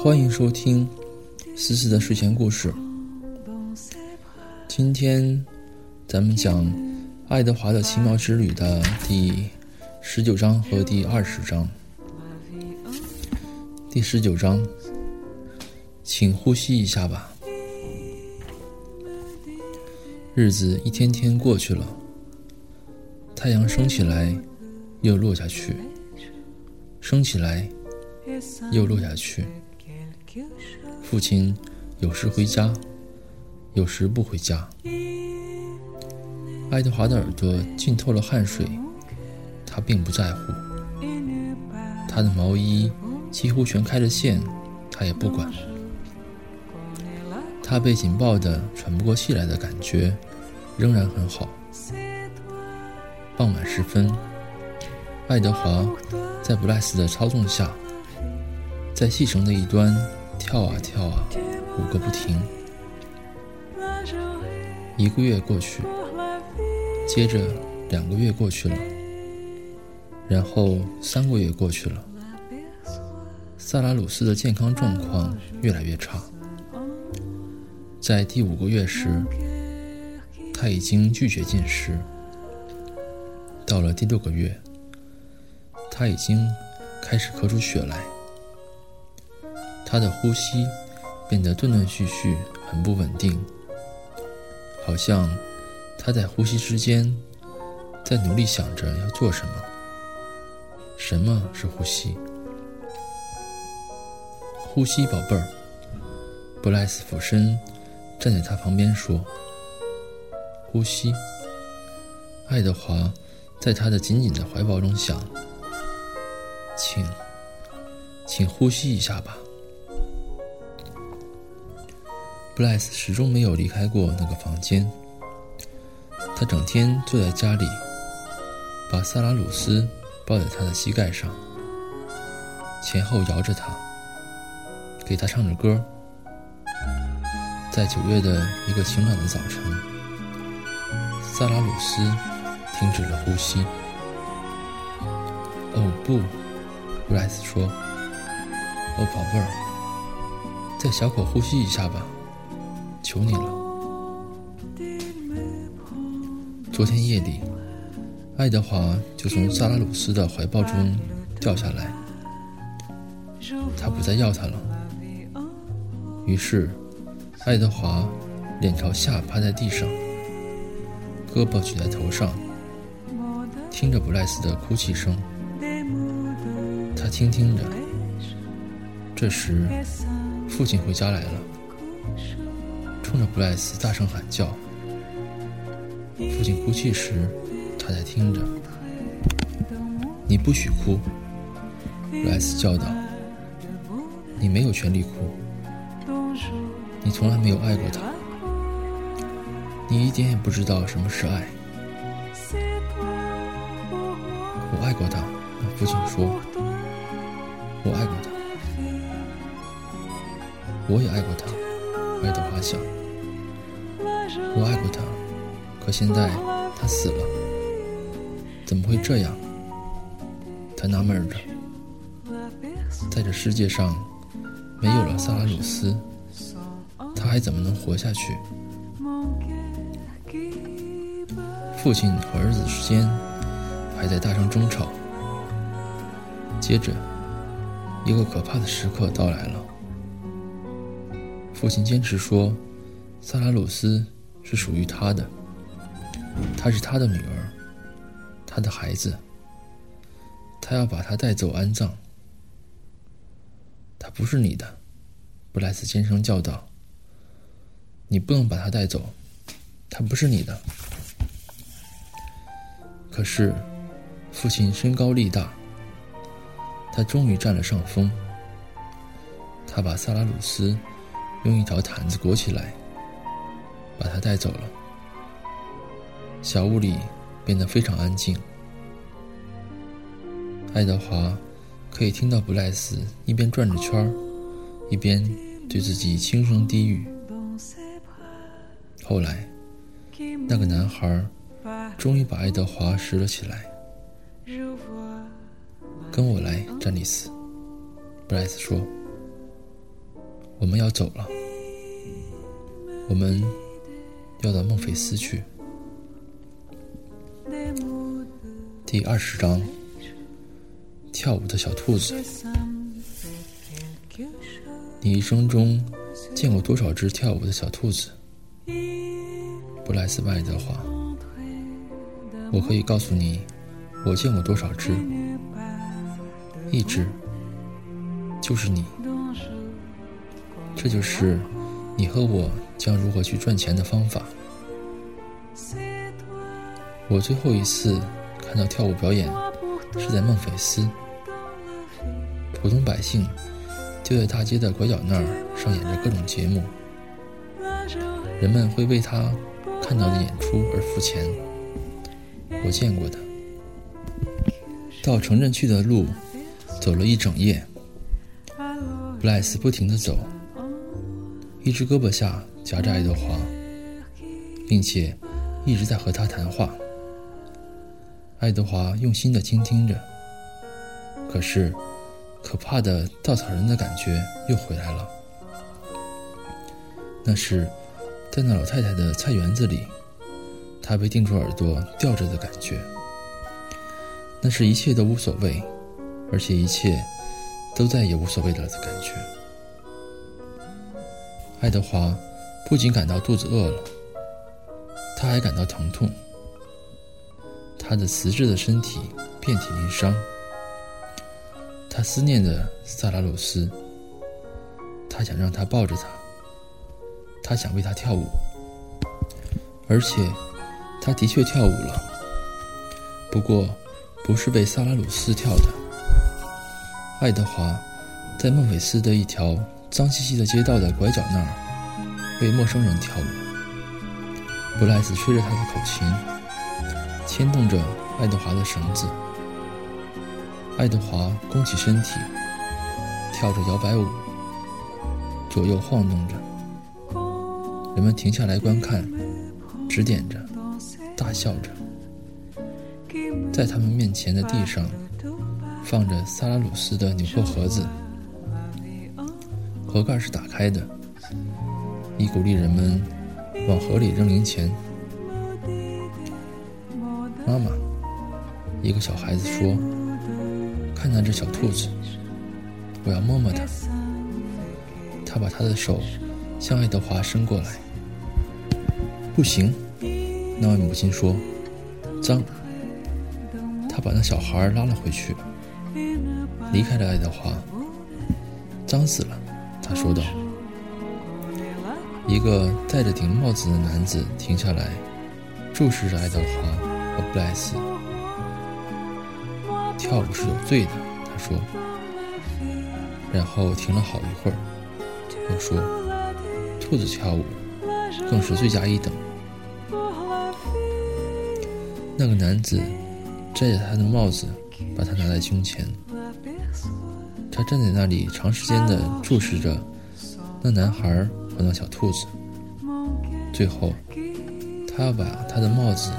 欢迎收听思思的睡前故事。今天咱们讲《爱德华的奇妙之旅》的第十九章和第二十章。第十九章，请呼吸一下吧。日子一天天过去了，太阳升起来，又落下去，升起来，又落下去。父亲有时回家，有时不回家。爱德华的耳朵浸透了汗水，他并不在乎。他的毛衣几乎全开了线，他也不管。他被紧抱的喘不过气来的感觉仍然很好。傍晚时分，爱德华在布莱斯的操纵下，在细绳的一端。跳啊跳啊，舞个不停。一个月过去，接着两个月过去了，然后三个月过去了。萨拉鲁斯的健康状况越来越差，在第五个月时，他已经拒绝进食。到了第六个月，他已经开始咳出血来。他的呼吸变得断断续续，很不稳定，好像他在呼吸之间在努力想着要做什么。什么是呼吸？呼吸，宝贝儿。布莱斯俯身站在他旁边说：“呼吸。”爱德华在他的紧紧的怀抱中想：“请，请呼吸一下吧。”布莱斯始终没有离开过那个房间。他整天坐在家里，把萨拉鲁斯抱在他的膝盖上，前后摇着他，给他唱着歌。在九月的一个晴朗的早晨，萨拉鲁斯停止了呼吸。哦不，布莱斯说：“哦，宝贝儿，再小口呼吸一下吧。”求你了。昨天夜里，爱德华就从萨拉鲁斯的怀抱中掉下来，他不再要他了。于是，爱德华脸朝下趴在地上，胳膊举在头上，听着布莱斯的哭泣声。他听听着，这时，父亲回家来了。冲着布莱斯大声喊叫。父亲哭泣时，他在听着。你不许哭，布莱斯叫道。你没有权利哭。你从来没有爱过他。你一点也不知道什么是爱。我爱过他，父亲说。我爱过他。我也爱过他，爱的花香。我爱过他，可现在他死了，怎么会这样？他纳闷着，在这世界上没有了萨拉鲁斯，他还怎么能活下去？父亲和儿子之间还在大声争吵。接着，一个可怕的时刻到来了。父亲坚持说，萨拉鲁斯。是属于他的，她是他的女儿，他的孩子。他要把她带走安葬。她不是你的，布莱斯尖声叫道：“你不能把她带走，她不是你的。”可是，父亲身高力大，他终于占了上风。他把萨拉鲁斯用一条毯子裹起来。把他带走了。小屋里变得非常安静。爱德华可以听到布莱斯一边转着圈儿，一边对自己轻声低语。后来，那个男孩终于把爱德华拾了起来。跟我来，詹妮斯。布莱斯说：“我们要走了，我们要到孟菲斯去。”第二十章：跳舞的小兔子。你一生中见过多少只跳舞的小兔子？布莱斯·爱德华。我可以告诉你，我见过多少只。一只。就是你，这就是你和我将如何去赚钱的方法。我最后一次看到跳舞表演是在孟菲斯，普通百姓就在大街的拐角那儿上演着各种节目，人们会为他看到的演出而付钱。我见过的，到城镇去的路走了一整夜。布莱斯不停地走，一只胳膊下夹着爱德华，并且一直在和他谈话。爱德华用心地倾听着，可是可怕的稻草人的感觉又回来了。那是在那老太太的菜园子里，他被定住耳朵吊着的感觉。那是一切都无所谓，而且一切。都再也无所谓了的感觉。爱德华不仅感到肚子饿了，他还感到疼痛。他的瓷质的身体遍体鳞伤。他思念着萨拉鲁斯，他想让他抱着他，他想为他跳舞，而且他的确跳舞了，不过不是被萨拉鲁斯跳的。爱德华在孟菲斯的一条脏兮兮的街道的拐角那儿为陌生人跳舞。布莱斯吹着他的口琴，牵动着爱德华的绳子。爱德华弓起身体，跳着摇摆舞，左右晃动着。人们停下来观看，指点着，大笑着。在他们面前的地上。放着萨拉鲁斯的纽扣盒子，盒盖是打开的，以鼓励人们往河里扔零钱。妈妈，一个小孩子说：“看那只小兔子，我要摸摸它。”他把他的手向爱德华伸过来。不行，那位母亲说：“脏。”他把那小孩拉了回去。离开了爱德华，脏死了，他说道。一个戴着顶帽子的男子停下来，注视着爱德华和布莱斯。跳舞是有罪的，他说。然后停了好一会儿，又说：“兔子跳舞更是罪加一等。”那个男子摘下他的帽子，把它拿在胸前。他站在那里，长时间地注视着那男孩和那小兔子。最后，他把他的帽子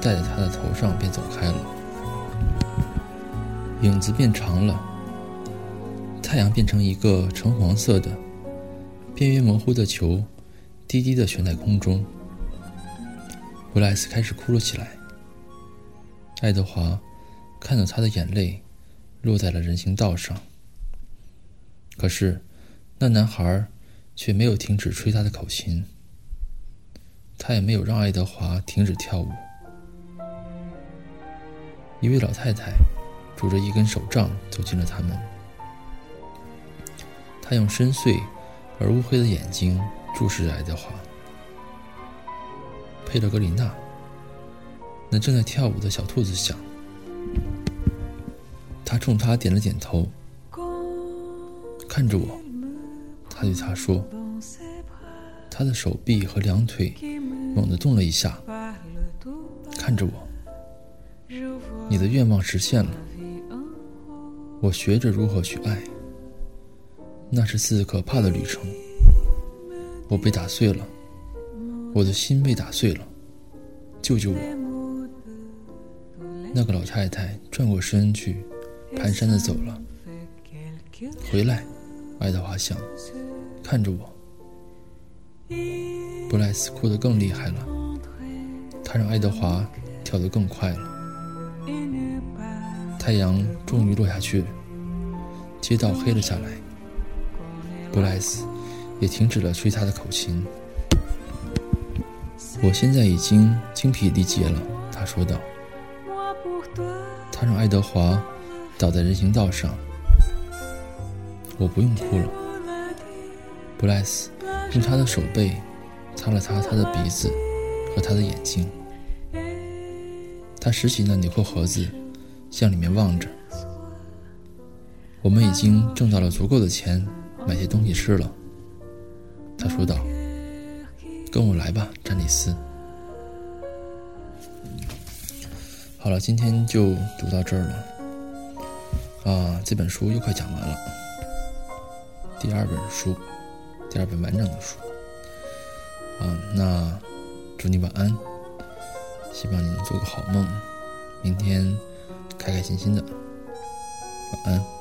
戴在他的头上，便走开了。影子变长了，太阳变成一个橙黄色的、边缘模糊的球，低低地悬在空中。布莱斯开始哭了起来。爱德华看到他的眼泪落在了人行道上。可是，那男孩却没有停止吹他的口琴，他也没有让爱德华停止跳舞。一位老太太拄着一根手杖走进了他们，她用深邃而乌黑的眼睛注视着爱德华。佩勒格里娜，那正在跳舞的小兔子想，他冲他点了点头。看着我，他对他说：“他的手臂和两腿猛地动了一下。看着我，你的愿望实现了。我学着如何去爱。那是次可怕的旅程。我被打碎了，我的心被打碎了，救救我！那个老太太转过身去，蹒跚的走了。回来，爱德华想，看着我。布莱斯哭得更厉害了，他让爱德华跳得更快了。太阳终于落下去，街道黑了下来。布莱斯。也停止了吹他的口琴。我现在已经精疲力竭了，他说道。他让爱德华倒在人行道上。我不用哭了。布莱斯用他的手背擦了擦他的鼻子和他的眼睛。他拾起那纽扣盒子，向里面望着。我们已经挣到了足够的钱，买些东西吃了。他说道：“跟我来吧，詹妮斯。”好了，今天就读到这儿了。啊，这本书又快讲完了。第二本书，第二本完整的书。啊，那祝你晚安，希望你能做个好梦，明天开开心心的。晚安。